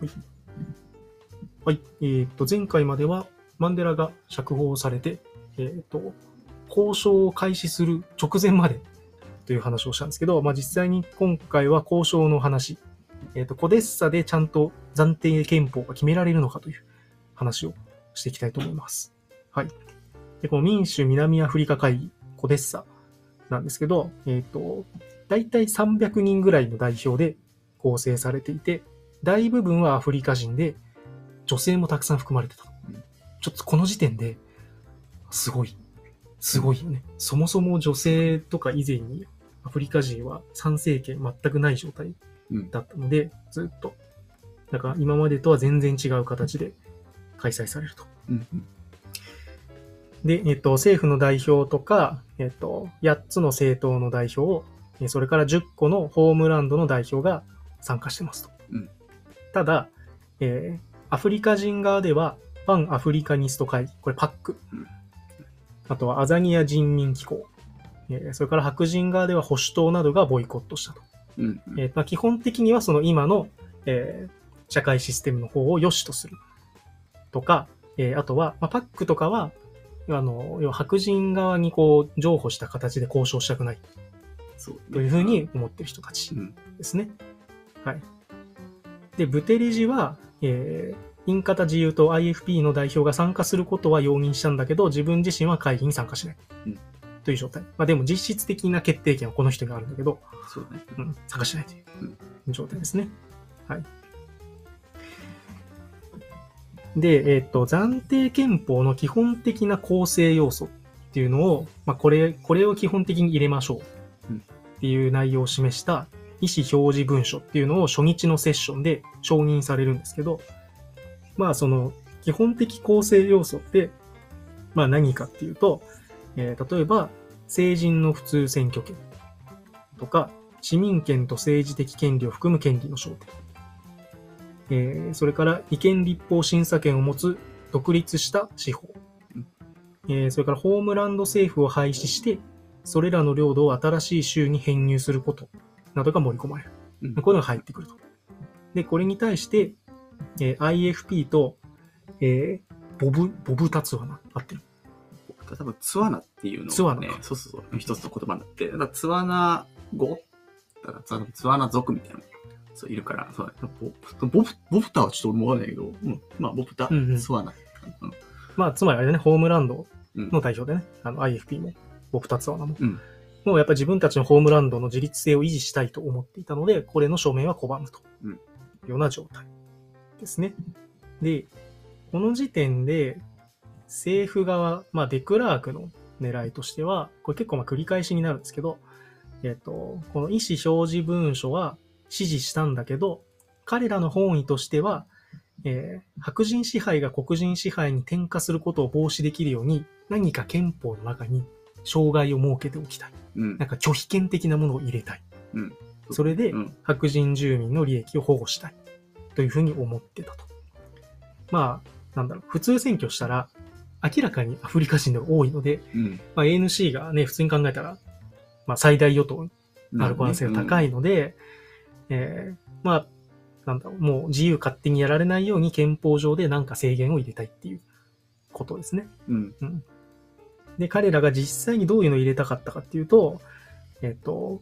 はい。はい。えーっと、前回まではマンデラが釈放されて、えーっと、交渉を開始する直前までという話をしたんですけど、まあ、実際に今回は交渉の話、えっと、コデッサでちゃんと暫定憲法が決められるのかという話をしていきたいと思います。はい。で、この民主南アフリカ会議、コデッサなんですけど、えっ、と、大体300人ぐらいの代表で構成されていて、大部分はアフリカ人で、女性もたくさん含まれてたうん。ちょっとこの時点で、すごい、すごいよね。そもそも女性とか以前にアフリカ人は参政権全くない状態うん。だったので、ずっと。だから今までとは全然違う形で開催されると。うん。うんで、えっと、政府の代表とか、えっと、8つの政党の代表、えそれから10個のホームランドの代表が参加してますと。うんただ、えーアフリカ人側では、パンアフリカニスト会議、これパック。うんあとはアザニア人民機構。えーそれから白人側では保守党などがボイコットしたと。うん。うんえーまあ、基本的にはその今の、えー社会システムの方を良しとするとか、えーあとは、まあ、パックとかは、あの、要は白人側にこう、譲歩した形で交渉したくないそうね。というふうに思ってる人たちうん。ですね。はい。で、ブテリジは、えーインカタ自由党 IFP の代表が参加することは容認したんだけど、自分自身は会議に参加しない。うんという状態。まあでも実質的な決定権はこの人にあるんだけど、そうね。うん、参加しないという状態ですね。はい。で、えっ、と、暫定憲法の基本的な構成要素っていうのを、まあ、これ、これを基本的に入れましょううんっていう内容を示した意思表示文書っていうのを初日のセッションで承認されるんですけど、まあ、その基本的構成要素って、まあ何かっていうと、えー例えば、成人の普通選挙権とか、市民権と政治的権利を含む権利の焦点。えーそれから違憲立法審査権を持つ独立した司法。えーそれからホームランド政府を廃止して、それらの領土を新しい州に編入することなどが盛り込まれる。うん。こういうのが入ってくると。で、これに対して、えー IFP と、えーボブ、ボブタツワナ、合ってる。多分ツワナっていうのツワナか、ねそうそうそう、一つの言葉になって、だツワナ語？だからツワナ族みたいな。のそういるから、そう。ボボブ、ボブタはちょっと俺もわないけど、うん、まあボブタ、うんうん。ツワナ。うん。まあ、つまりあれだね、ホームランドうん。の代表でね、あの IFP も、ボブタツワナも。うんもうやっぱり自分たちのホームランドの自立性を維持したいと思っていたので、これの署名は拒むというような状態ですね。で、この時点で政府側、まあデクラークの狙いとしては、これ結構まあ繰り返しになるんですけど、えっ、と、この意思表示文書は支持したんだけど、彼らの本意としては、えー白人支配が黒人支配に転化することを防止できるように、何か憲法の中に障害を設けておきたい。うん。なんか拒否権的なものを入れたい。うん。それでうん。白人住民の利益を保護したい。というふうに思ってたと。まあ、なんだろう、普通選挙したら、明らかにアフリカ人が多いので、うん。まあ、ANC がね、普通に考えたら、まあ、最大与党になる可能性が高いので、えーまあ、なんだろう、もう自由勝手にやられないように憲法上でなんか制限を入れたいっていうことですね。うんで、彼らが実際にどういうのを入れたかったかっていうと、えっと、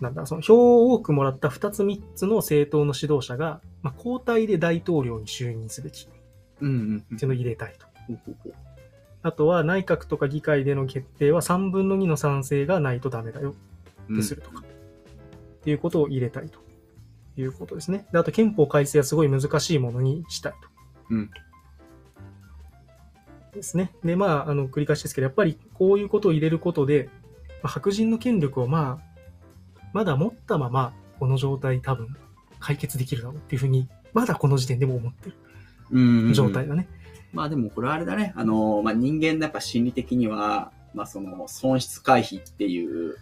なんだ、その票を多くもらった2つ3つの政党の指導者が、まあ、交代で大統領に就任すべきっうんうんうんていうのを入れたいと。あとは内閣とか議会での決定は3分の2の賛成がないとダメだようんってするとか、っていうことを入れたいということですね。で、あと憲法改正はすごい難しいものにしたいと。うんですね。で、まあ、あの、繰り返しですけど、やっぱりこういうことを入れることで、まあ白人の権力をまあ、まだ持ったまま、この状態多分解決できるだろうっていうふうに、まだこの時点でも思ってる状態だね。まあでもこれはあれだね。あの、まあ人間のやっぱ心理的には、まあその損失回避っていう、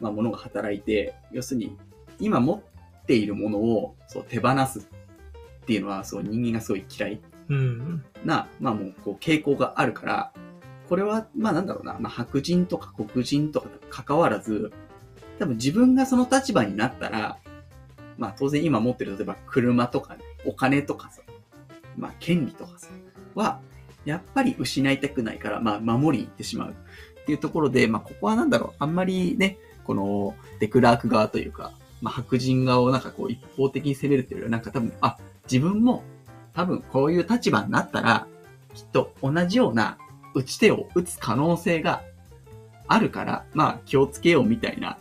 まあものが働いて、要するに今持っているものをそう手放すっていうのはそう人間がすごい嫌いうん。な、まあもうこう傾向があるから、これはまあなんだろうな、まあ白人とか黒人とか関わらず、多分自分がその立場になったら、まあ当然今持ってる例えば車とかね、お金とかさ、まあ、権利とかさ、は、やっぱり失いたくないから、まあ、守りに行ってしまう。っていうところで、まあ、ここはなんだろう、あんまりね、この、デクラーク側というか、まあ、白人側をなんかこう、一方的に攻めるっていうよりは、なんか多分、あ、自分も、多分こういう立場になったら、きっと同じような打ち手を打つ可能性があるから、まあ、気をつけようみたいな、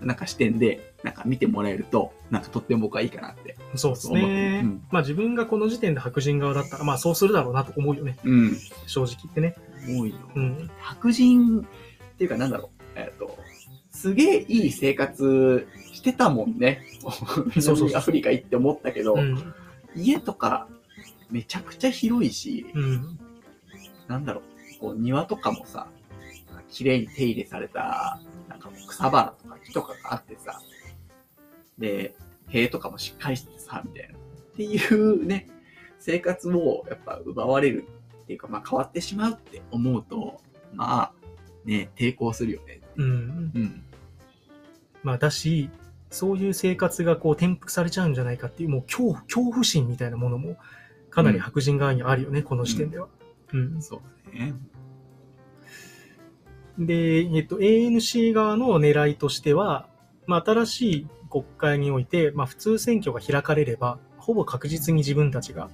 なんか視点で、なんか見てもらえると、なんかとっても僕はいいかなって。そうですね。うんまあ自分がこの時点で白人側だったら、まあそうするだろうなと思うよね。うん。正直言ってね。多いよ。うん。白人っていうかなんだろう。えっ、と、すげえいい生活してたもんね。そうそう南アフリカ行って思ったけど、うん。家とかめちゃくちゃ広いし、うん。なんだろう。こう庭とかもさ、綺麗に手入れされた、なんか草花とか木とかがあってさ、で、塀とかもしっかりしてさ、みたいな。っていうね、生活をやっぱ奪われるっていうか、まあ変わってしまうって思うと、まあ、ね、抵抗するよね。うん。うん。まあだし、そういう生活がこう転覆されちゃうんじゃないかっていう、もう恐怖、恐怖心みたいなものも、かなり白人側にあるよね、この時点では。うん。そうだね。で、えっと、ANC 側の狙いとしては、まあ、新しい国会において、まあ、普通選挙が開かれれば、ほぼ確実に自分たちが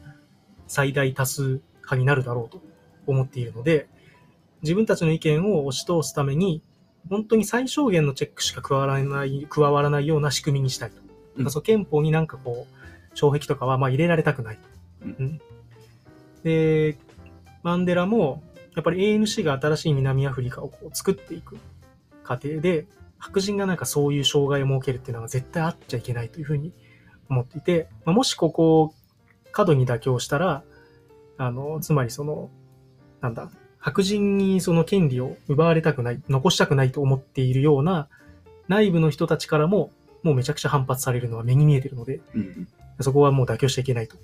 最大多数派になるだろうと思っているので、自分たちの意見を押し通すために、本当に最小限のチェックしか加わらない、加わらないような仕組みにしたいと。うんそう憲法になんかこう、障壁とかはまあ入れられたくない。うん。うん。で、マンデラも、やっぱり ANC が新しい南アフリカをこう作っていく過程で、白人がなんかそういう障害を設けるっていうのは絶対あっちゃいけないというふうに思っていて、まあ、もしここを過度に妥協したら、あの、つまりその、なんだ、白人にその権利を奪われたくない、残したくないと思っているような内部の人たちからも、もうめちゃくちゃ反発されるのは目に見えてるので、うん。そこはもう妥協しちゃいけないと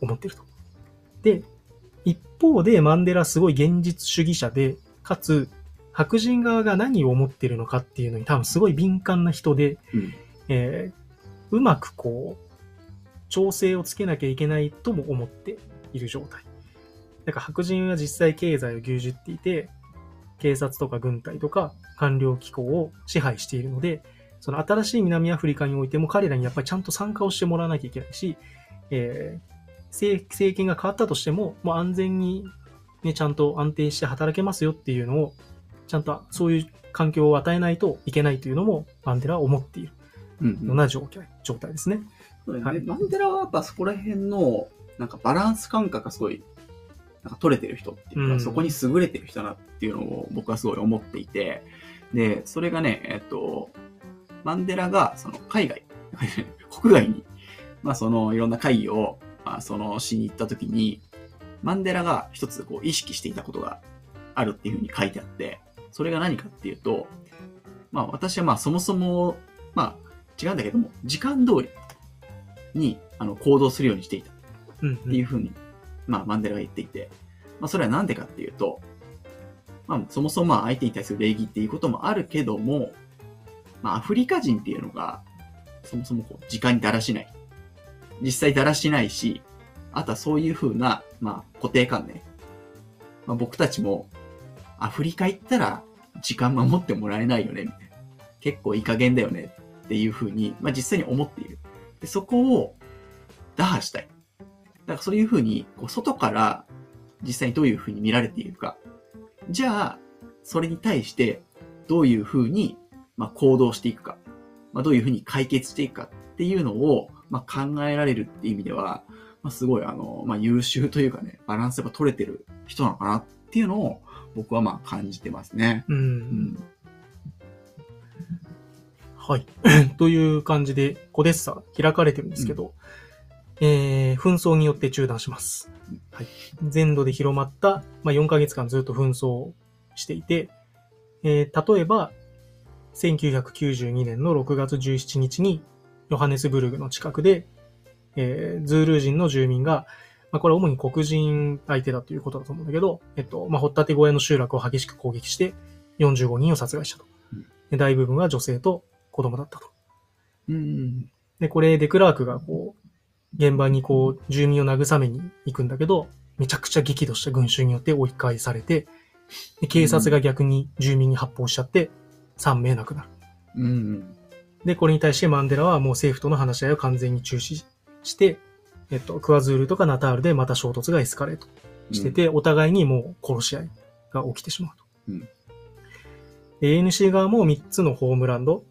思ってると。で、一方でマンデラすごい現実主義者で、かつ白人側が何を思ってるのかっていうのに多分すごい敏感な人で、うん。えーうまくこう、調整をつけなきゃいけないとも思っている状態。なんか白人は実際経済を牛耳っていて、警察とか軍隊とか官僚機構を支配しているので、その新しい南アフリカにおいても彼らにやっぱりちゃんと参加をしてもらわなきゃいけないし、えー政政権が変わったとしても、もう安全に、ね、ちゃんと安定して働けますよっていうのを、ちゃんとそういう環境を与えないといけないというのも、マンデラは思っている。うん。ような状態状態ですね。そうだね。はい。マンデラはやっぱそこら辺の、なんかバランス感覚がすごい、なんか取れてる人っていうか、うん。そこに優れてる人だなっていうのを僕はすごい思っていて、で、それがね、えっと、マンデラがその海外、国外に、まあそのいろんな会議を、まあそのしに行った時に、マンデラが一つこう意識していたことがあるっていうふうに書いてあって、それが何かっていうと、まあ私はまあそもそも、まあ違うんだけども、時間通りにあの行動するようにしていたっ、ていうふうに、まあマンデラが言っていて、まあそれはなんでかっていうと、まあそもそも相手に対する礼儀っていうこともあるけども、まあアフリカ人っていうのが、そもそもこう時間にだらしない。実際だらしないし、あとはそういうふうな、まあ固定観念。まあ僕たちも、アフリカ行ったら時間守ってもらえないよね、みたいな。結構いい加減だよねっていうふうに、まあ実際に思っている。で、そこを打破したい。だからそういうふうに、こう外から実際にどういうふうに見られているか。じゃあ、それに対してどういうふうに、まあ、行動していくか。まあ、どういうふうに解決していくかっていうのを、まあ、考えられるって意味では、まあ、すごい、あの、まあ、優秀というかね、バランスが取れてる人なのかなっていうのを、僕はまあ感じてますね。うん。うん。はい。という感じで、コデッサ開かれてるんですけど、えー、紛争によって中断します。はい。全土で広まった、まあ、4ヶ月間ずっと紛争をしていて、えー、例えば、1992年の6月17日に、ヨハネスブルグの近くで、えー、ズールー人の住民が、まあ、これは主に黒人相手だということだと思うんだけど、えっと、まあ、掘ったて小屋の集落を激しく攻撃して、45人を殺害したと。で大部分は女性と子供だったと。うん。で、これ、デクラークがこう、現場にこう、住民を慰めに行くんだけど、めちゃくちゃ激怒した群衆によって追い返されて、で警察が逆に住民に発砲しちゃって、3名亡くなる。うんうん。で、これに対してマンデラはもう政府との話し合いを完全に中止して、えっと、クワズールとかナタールでまた衝突がエスカレートしてて、お互いにもう殺し合いが起きてしまうと。うん。で ANC 側も3つのホームランド、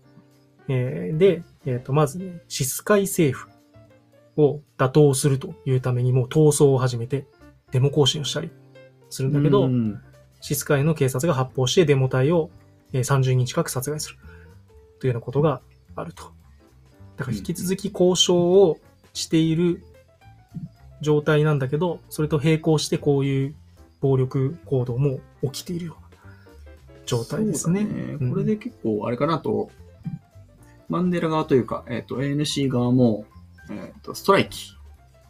えーで、えっ、と、まずね、シスカイ政府を打倒するというためにもう闘争を始めて、デモ行進をしたりするんだけど、うん。シスカイの警察が発砲してデモ隊をえー30人近く殺害する。というようなことがあると。だから引き続き交渉をしている状態なんだけど、それと並行してこういう暴力行動も起きているような状態ですね。そうだうん。これで結構、あれかなと、マンデラ側というか、えっ、と、ANC 側も、えっ、と、ストライキ、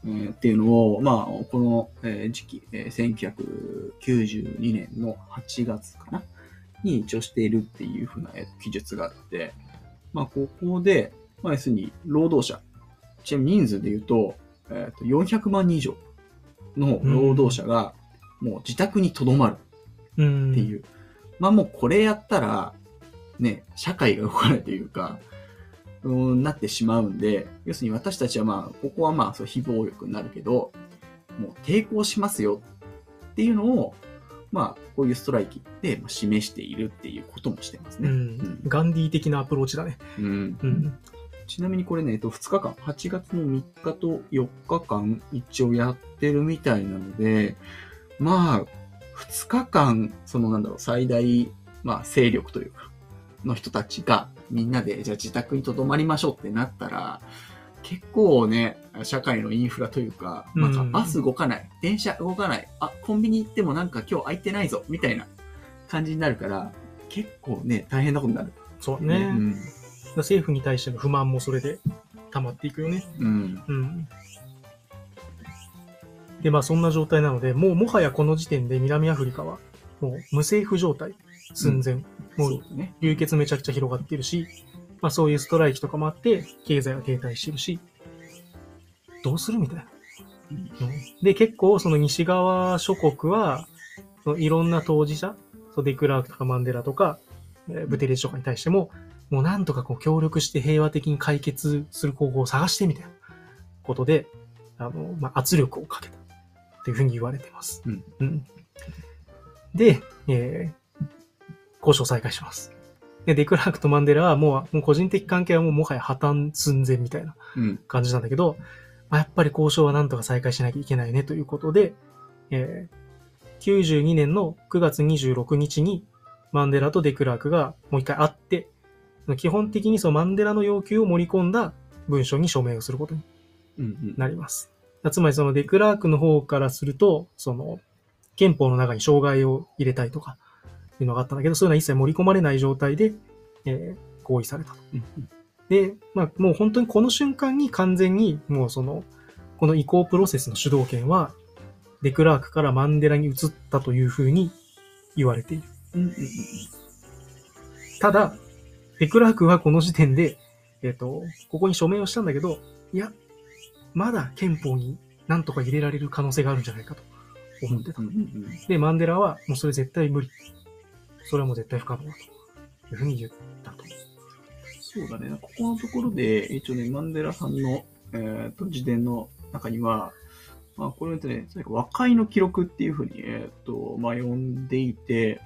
えーっていうのを、まあ、この、えー時期、えー1992年の8月かな？に一応しているっていうふうな、えー記述があって、まあ、ここで、まあ、要するに、労働者、ちなみに人数で言うと、えっ、と、400万人以上の労働者が、もう自宅に留まる。うん。っていう。まあもうこれやったら、ね、社会が動かないというか、うーん、なってしまうんで、要するに私たちはまあ、ここはまあ、そう、非暴力になるけど、もう抵抗しますよっていうのを、まあ、こういうストライキでまあ示しているっていうこともしてますね。うんうんガンディー的なアプローチだね。うんうん。ちなみにこれね、えっと、2日間、8月の3日と4日間一応やってるみたいなので、まあ、2日間、そのなんだろう、最大、まあ、勢力というか、の人たちがみんなで、じゃあ自宅に留まりましょうってなったら、結構ね、社会のインフラというか、なんかうんバス動かない、電車動かない、あ、コンビニ行ってもなんか今日空いてないぞ、みたいな感じになるから、結構ね、大変なことになる。そうね。うん。政府に対しての不満もそれで溜まっていくよね。うん。うん。で、まあそんな状態なので、もうもはやこの時点で南アフリカはもう無政府状態寸前。ううだね。流血めちゃくちゃ広がっているし、まあそういうストライキとかもあって、経済が停滞してるし、どうするみたいな。うんで、結構その西側諸国は、そのいろんな当事者、そうデクラークとかマンデラとか、えーブテレジとかに対しても、もうなんとかこう協力して平和的に解決する方法を探してみたいなことで、あの、まあ、圧力をかけたというふうに言われてます。うんで、えー交渉再開します。で、デクラークとマンデラはもう、もう個人的関係はもうもはや破綻寸前みたいなうん。感じなんだけど、まあ、やっぱり交渉はなんとか再開しなきゃいけないねということで、えー92年の9月26日にマンデラとデクラークがもう一回会って、基本的にそのマンデラの要求を盛り込んだ文書に署名をすることにうんうん。なります。つまりそのデクラークの方からすると、その憲法の中に障害を入れたいとかいうのがあったんだけど、そういうのは一切盛り込まれない状態で、えー合意されたと。うんで、まあもう本当にこの瞬間に完全にもうその、この移行プロセスの主導権はデクラークからマンデラに移ったというふうに言われている。ただ、デクラークはこの時点で、えっ、と、ここに署名をしたんだけど、いや、まだ憲法に何とか入れられる可能性があるんじゃないかと思ってた。で、マンデラは、もうそれ絶対無理。それも絶対不可能だというふうに言ったと。そうだね。ここのところで、一応ね、マンデラさんの、えっ、と、自伝の中には、まあ、これってね、和解の記録っていうふうに、えっ、と、まあ、呼んでいて、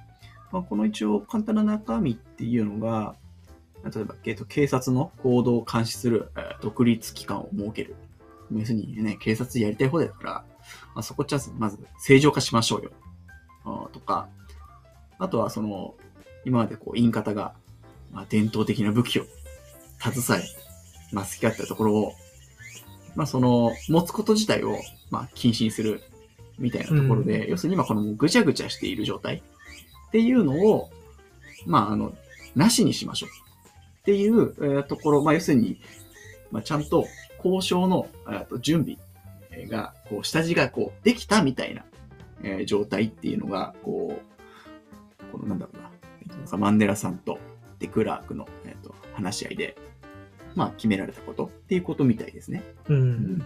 まあ、この一応簡単な中身っていうのが、例えば、えっと、警察の行動を監視する、えー独立機関を設ける。要するにね、警察やりたい放題だから、まあ、そこちゃまず正常化しましょうよ。とか、あとはその、今までこう、インカタが、まあ、伝統的な武器を携え、まあ、好き勝手なところを、まあ、その、持つこと自体を、まあ、禁止にする、みたいなところで、要するに今このぐちゃぐちゃしている状態っていうのを、まあ、あの、なしにしましょう。っていう、えーところ、まあ、要するに、まあ、ちゃんと交渉の、えーと準備えーが、こう、下地がこう、できたみたいな、えー状態っていうのが、こう、このなんだろうな、えっとマンデラさんとデクラークの、えっと話し合いで、まあ、決められたことっていうことみたいですね。うん。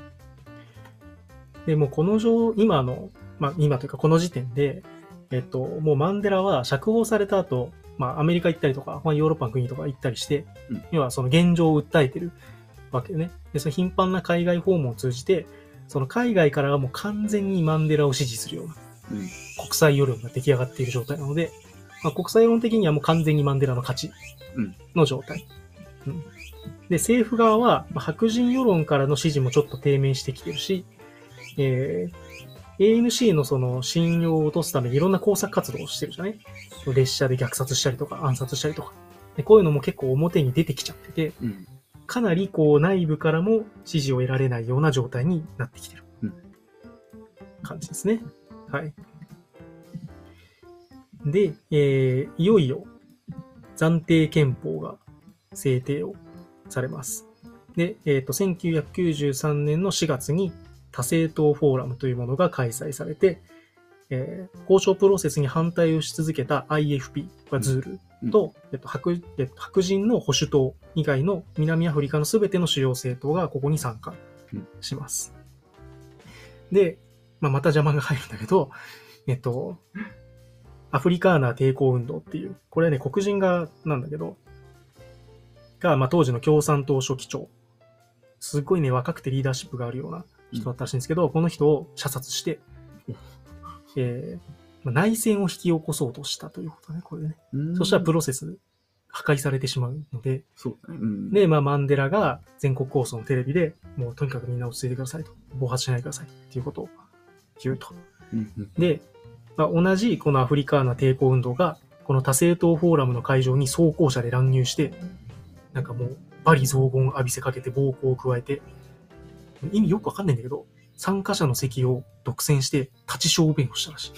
で、もうこの状、今の、まあ今というかこの時点で、えっと、もうマンデラは釈放された後、まあアメリカ行ったりとか、まあヨーロッパの国とか行ったりして、うん要はその現状を訴えてるわけよね。で、その頻繁な海外訪問を通じて、その海外からはもう完全にマンデラを支持するようなうん。国際世論が出来上がっている状態なので、まあ、国際世論的にはもう完全にマンデラの勝ちうんの状態。うんで、政府側は、まあ白人世論からの支持もちょっと低迷してきてるし、えー ANC のその信用を落とすためにいろんな工作活動をしてるじゃない？列車で虐殺したりとか暗殺したりとか。でこういうのも結構表に出てきちゃってて、うん。かなりこう内部からも支持を得られないような状態になってきてるうん感じですね。はい。で、えーいよいよ暫定憲法が制定をされます。で、えっ、と、1993年の4月に多政党フォーラムというものが開催されて、えー交渉プロセスに反対をし続けた IFP はズールと、えっと白えっと白人の保守党以外の南アフリカのすべての主要政党がここに参加します。で、まあ、また邪魔が入るんだけど、えっと、アフリカーナ抵抗運動っていう、これはね、黒人がなんだけど、が、まあ、当時の共産党書記長。すっごいね、若くてリーダーシップがあるような人だったらしいんですけど、この人を射殺して、えーまあ内戦を引き起こそうとしたということね、これでね。うんそしたらプロセス破壊されてしまうので、そうだね。うん。で、まあ、マンデラが全国放送のテレビで、もうとにかくみんな落ち着いてくださいと。暴発しないでくださいっていうことを言うと。うんうんで、まあ、同じこのアフリカーナ抵抗運動が、この多政党フォーラムの会場に装甲車で乱入して、なんかもう、罵詈雑言を浴びせかけて暴行を加えて、意味よくわかんないんだけど、参加者の席を独占して立ち小便をしたらし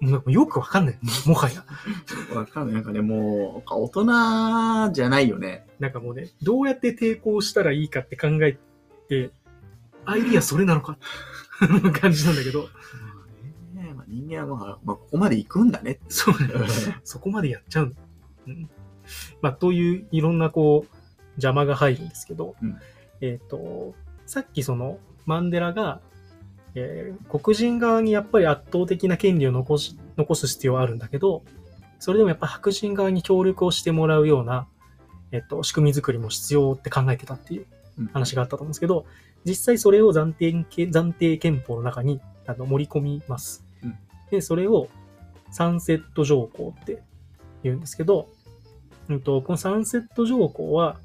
い。もうよくわかんない。もはや。わかんない。なんかね、もう、大人じゃないよね。なんかもうね、どうやって抵抗したらいいかって考えて、アイディアそれなのか感じなんだけど、人間はまあ、まあ、ここまで行くんだね。そうね。そこまでやっちゃうん。まあ、といういろんなこう、邪魔が入るんですけど、うんえっ、と、さっきその、マンデラが、えー黒人側にやっぱり圧倒的な権利を残し、残す必要はあるんだけど、それでもやっぱ白人側に協力をしてもらうような、えっと、仕組み作りも必要って考えてたっていううん話があったと思うんですけど、実際それを暫定憲暫定憲法の中にあの盛り込みます。うんで、それをサンセット条項って言うんですけど、うんと、このサンセット条項は、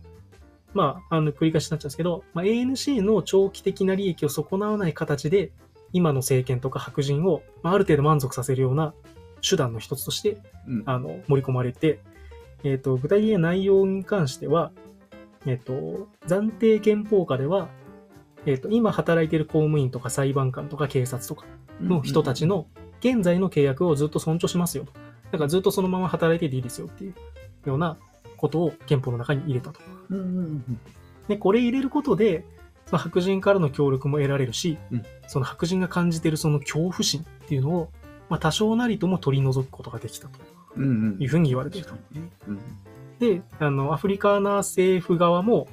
まあ、あの、繰り返しになっちゃうんですけど、まあ、ANC の長期的な利益を損なわない形で、今の政権とか白人を、まあ、ある程度満足させるような手段の一つとして、うん。あの、盛り込まれて、えっ、と、具体的な内容に関しては、えっ、と、暫定憲法下では、えっ、と、今働いている公務員とか裁判官とか警察とかの人たちの現在の契約をずっと尊重しますよと。だからずっとそのまま働いてていいですよっていうようなことを憲法の中に入れたと。うんうんうんで、これ入れることで、その白人からの協力も得られるし、うん。その白人が感じているその恐怖心っていうのを、まあ多少なりとも取り除くことができたと。いうふうに言われていると。うん。で、あの、アフリカーナ政府側も、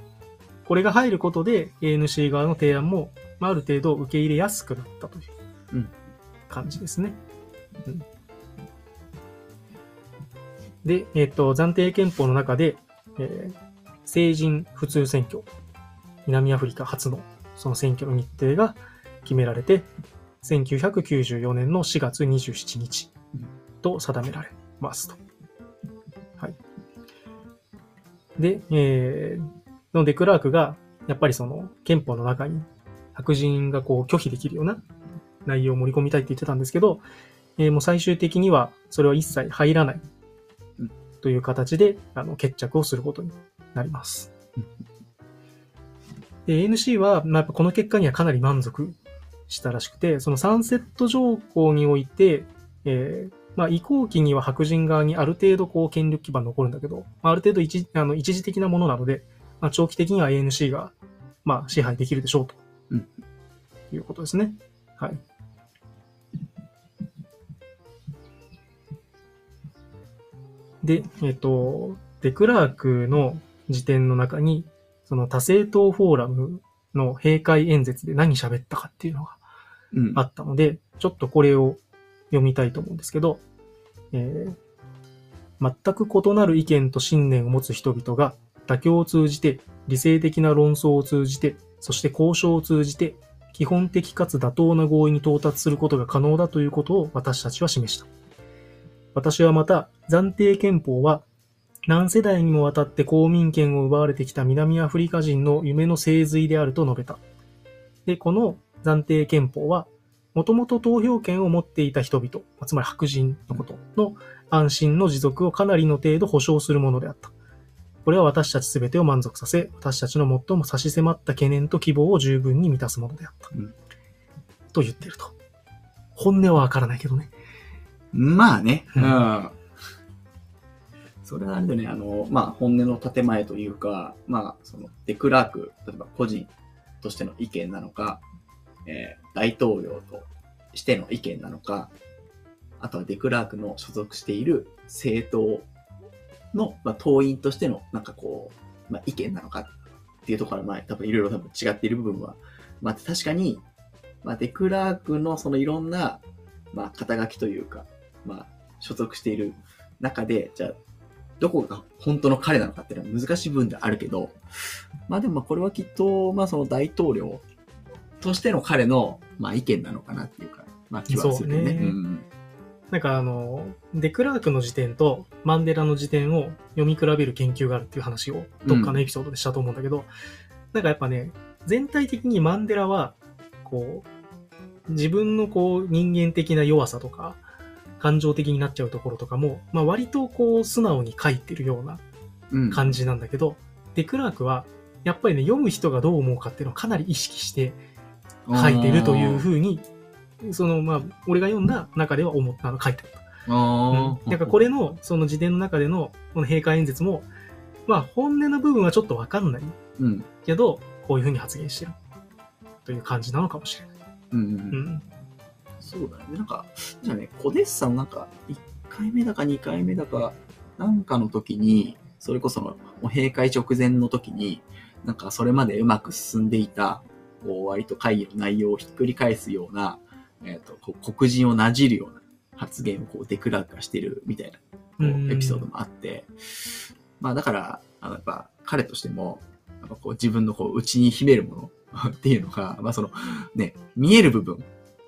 これが入ることで ANC 側の提案も、まあ、ある程度受け入れやすくなったという。うん感じですね。うんで、えっ、と、暫定憲法の中で、えー成人普通選挙、南アフリカ初のその選挙の日程が決められて、1994年の4月27日と定められますと。はい。で、えー、のデクラークが、やっぱりその憲法の中に白人がこう拒否できるような内容を盛り込みたいって言ってたんですけど、えーもう最終的にはそれは一切入らないうんという形であの決着をすることになります。で ANC は、まあ、やっぱこの結果にはかなり満足したらしくて、そのサンセット条項において、えーまあ、移行期には白人側にある程度こう権力基盤残るんだけど、まあ、ある程度一あの一時的なものなので、まあ、長期的には ANC が、まあ、支配できるでしょうと、うんいうことですね。はい。で、えっ、と、デクラークの辞典の中に、その多政党フォーラムの閉会演説で何喋ったかっていうのがうんあったので、ちょっとこれを読みたいと思うんですけど、えー全く異なる意見と信念を持つ人々が妥協を通じて、理性的な論争を通じて、そして交渉を通じて、基本的かつ妥当な合意に到達することが可能だということを私たちは示した。私はまた、暫定憲法は何世代にもわたって公民権を奪われてきた南アフリカ人の夢の精髄であると述べた。で、この暫定憲法は、もともと投票権を持っていた人々、まあつまり白人のことの安心の持続をかなりの程度保障するものであった。これは私たちすべてを満足させ、私たちの最も差し迫った懸念と希望を十分に満たすものであった。うんと言ってると。本音はわからないけどね。まあね。ううんん。それはあれだね、あの、まあ、本音の建前というか、まあ、その、デクラーク、例えば個人としての意見なのか、えー大統領としての意見なのか、あとはデクラークの所属している政党の、まあ、党員としての、なんかこう、まあ、意見なのかっていうところは、まあ、多分いろいろ多分違っている部分は、まあ、確かに、まあ、デクラークのそのいろんな、まあ、肩書きというか、まあ、所属している中で、じゃあ、どこが本当の彼なのかっていうのは難しい部分であるけど、まあでもまあこれはきっと、まあその大統領としての彼の、まあ意見なのかなっていうか、まあ気はするよね。そうねんなんかあの、デクラークの時点とマンデラの時点を読み比べる研究があるっていう話をどっかのエピソードでしたと思うんだけど、なんかやっぱね、全体的にマンデラは、こう、自分のこう人間的な弱さとか、感情的になっちゃうところとかも、まあ割とこう素直に書いてるようなうん。感じなんだけど、デクラークは、やっぱりね、読む人がどう思うかっていうのをかなり意識して書いてるというふうに、その、まあ、俺が読んだ中では思ったの書いてあった。あうんだからこれの、その辞典の中での、この閉会演説も、まあ、本音の部分はちょっとわかんないうん。けど、こういうふうに発言してる。という感じなのかもしれない。うん。うんうん。そうだね。なんか、じゃあね、コデッサのなんか、1回目だか2回目だか、なんかの時に、それこその、もう閉会直前の時に、なんかそれまでうまく進んでいた、こう割と会議の内容をひっくり返すような、えっ、と、こう黒人をなじるような発言をこうデクラークがしてるみたいな、こうエピソードもあって、まあだから、あの、やっぱ彼としても、やっぱこう自分のこう内に秘めるものっていうのが、まあその、ね、見える部分、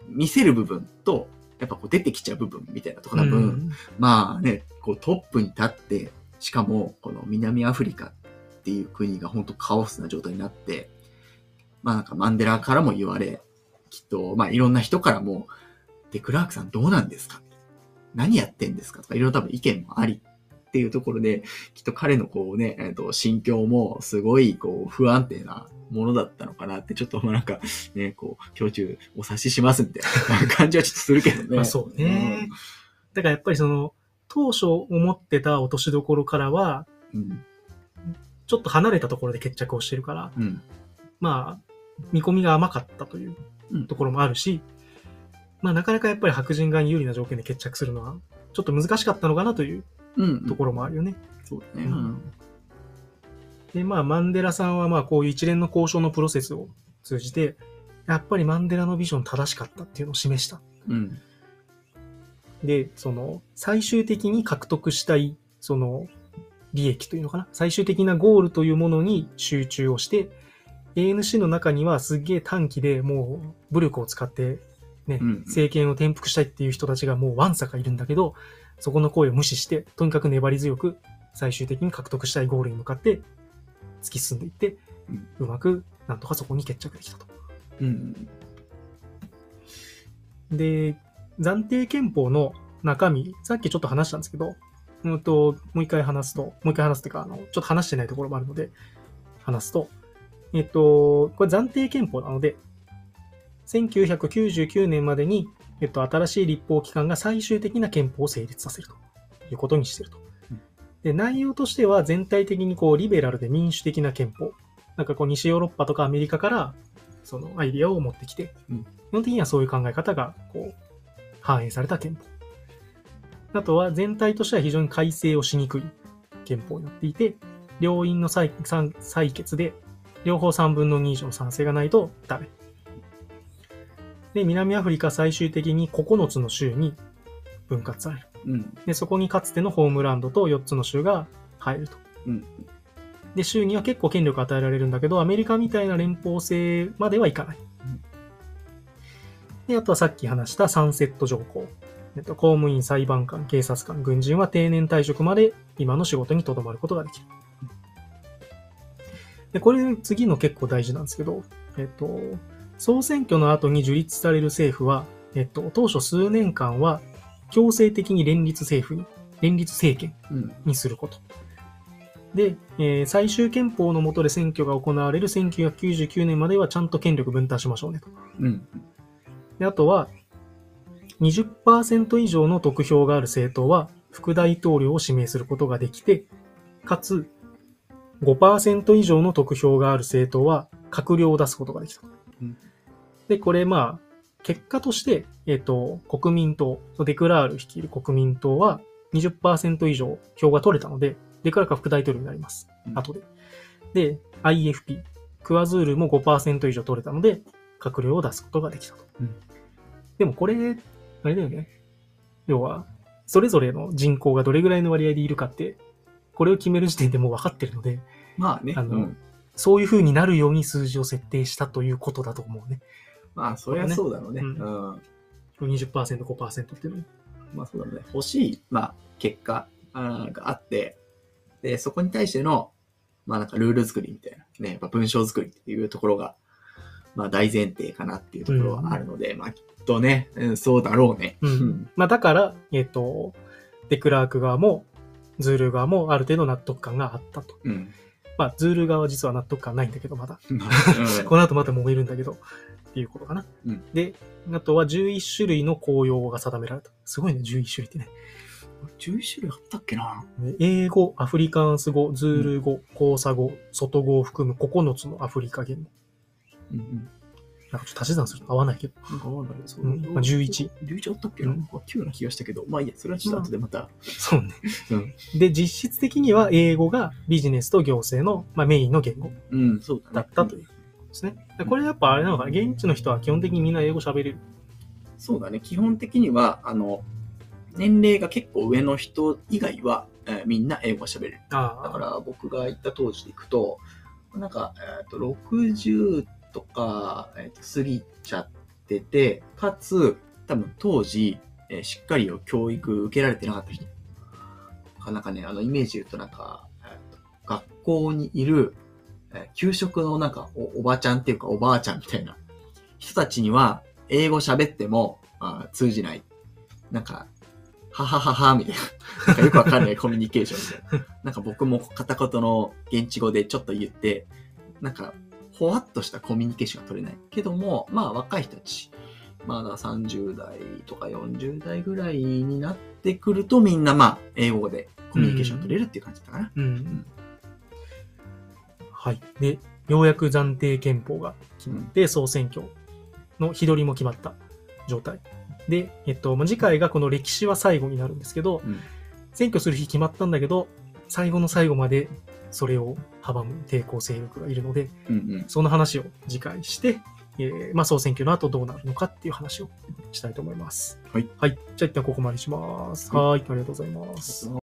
見せる部分と、やっぱこう出てきちゃう部分みたいなところ多分、うん。まあね、こうトップに立って、しかもこの南アフリカっていう国が本当カオスな状態になって、まあなんかマンデラからも言われ、きっとまあいろんな人からも、で、クラークさんどうなんですか？何やってんですか？とかいろいろ多分意見もありっていうところで、きっと彼のこうね、えっと、心境もすごいこう不安定なものだったのかなって、ちょっとまあなんかね、こう、胸中お察ししますみたいな感じはちょっとするけどね。まあそうね。だからやっぱりその、当初思ってた落としどころからは、うん。ちょっと離れたところで決着をしてるから、うん。まあ、見込みが甘かったといううんところもあるし、まあなかなかやっぱり白人側に有利な条件で決着するのは、ちょっと難しかったのかなといううん。ところもあるよね。そうだね。うんで、まあ、マンデラさんはまあ、こういう一連の交渉のプロセスを通じて、やっぱりマンデラのビジョン正しかったっていうのを示した。うん。で、その、最終的に獲得したい、その、利益というのかな？最終的なゴールというものに集中をして、ANC の中にはすっげえ短期でもう武力を使って、ね、うん政権を転覆したいっていう人たちがもうワンサかいるんだけど、そこの声を無視して、とにかく粘り強く最終的に獲得したいゴールに向かって突き進んでいって、うまくなんとかそこに決着できたと。うん。で、暫定憲法の中身、さっきちょっと話したんですけど、うんと、もう一回話すと、もう一回話すというか、あの、ちょっと話してないところもあるので、話すと、えっと、これ暫定憲法なので、1999年までに、えっと、新しい立法機関が最終的な憲法を成立させるということにしてるとうん。で、内容としては全体的にこう、リベラルで民主的な憲法。なんかこう、西ヨーロッパとかアメリカから、そのアイディアを持ってきて、うん基本的にはそういう考え方が、こう、反映された憲法。あとは全体としては非常に改正をしにくい憲法になっていて、両院の採決で両方3分の2以上の賛成がないとダメ。で、南アフリカ最終的に9つの州に分割される。うん。で、そこにかつてのホームランドと4つの州が入ると。うん。で、州には結構権力与えられるんだけど、アメリカみたいな連邦制まではいかない。うんで、あとはさっき話したサンセット条項。えっと、公務員、裁判官、警察官、軍人は定年退職まで今の仕事に留まることができる。で、これ次の結構大事なんですけど、えっと、総選挙の後に樹立される政府は、えっと、当初数年間は強制的に連立政府に、連立政権うん。にすること。で、えー最終憲法の下で選挙が行われる1999年まではちゃんと権力分担しましょうねと。うん。で、あとは、20%以上の得票がある政党は副大統領を指名することができて、かつ、5%以上の得票がある政党は閣僚を出すことができた。うんで、これまあ、結果として、えっ、と、国民党、デクラール率いる国民党は20%以上票が取れたので、デクラールが副大統領になります。うん後で。で、IFP、クワズールも5%以上取れたので、閣僚を出すことができたと。うんでもこれ、あれだよね。要は、それぞれの人口がどれぐらいの割合でいるかって、これを決める時点でもう分かってるので、まあね。あのうんそういう風になるように数字を設定したということだと思うね。まあ、そりゃそうだろうね。ううんん。20%、5%っていうのに。まあそうだろうね。欲しい、まあ、結果あーがあって、で、そこに対しての、まあなんかルール作りみたいな、ね、やっぱ文章作りっていうところが、まあ大前提かなっていうところはあるので、まあきっとね、うん、そうだろうね。うんまあだから、えっ、と、デクラーク側も、ズール側もある程度納得感があったと。うん。まあ、ズール側は実は納得感ないんだけど、まだ。うん この後また揉めるんだけど、っていうことかな。うんで、あとは11種類の公用語が定められた。すごいね、11種類ってね。11種類あったっけな英語、アフリカンス語、ズール語、コーサ語、外語を含む9つのアフリカ言語。うんうん。なんかちょっと足し算すると合わないけど。なんかわないそううんまあ11。11あったっけな、うん9な気がしたけど、まあいいや、それはちょっと後でまた。そうね。うん。で、実質的には英語がビジネスと行政の、まあ、メインの言語だったというですね。でこれやっぱあれなのかな現地の人は基本的にみんな英語喋れる。そうだね。基本的には、あの、年齢が結構上の人以外は、えーみんな英語が喋れる。あだから僕が行った当時で行くと、なんか、えっと60とか、えーと過ぎちゃってて、かつ、多分当時、えーしっかり教育受けられてなかった人。なんかね、あの、イメージで言うとなんか、えーと学校にいる、えー給食のなんかお、おばちゃんっていうかおばあちゃんみたいな人たちには、英語喋っても、あー通じない。なんか、はははは、みたいな。なんかよくわかんない コミュニケーションみたいな。なんか僕も片言の現地語でちょっと言って、なんか、ほわっとしたコミュニケーションが取れない。けども、まあ若い人たち、まだ30代とか40代ぐらいになってくるとみんなまあ英語でコミュニケーション取れるっていう感じだったかな。うん。はい。で、ようやく暫定憲法が決まって、総選挙の日取りも決まった状態。で、えっと、まあ、次回がこの歴史は最後になるんですけど、うん選挙する日決まったんだけど、最後の最後までそれを阻む抵抗勢力がいるので、うんうん。その話を次回して、えーまあ、総選挙の後どうなるのかっていう話をしたいと思います。はい。はい。じゃあ一旦ここまでにします。ははい。ありがとうございます。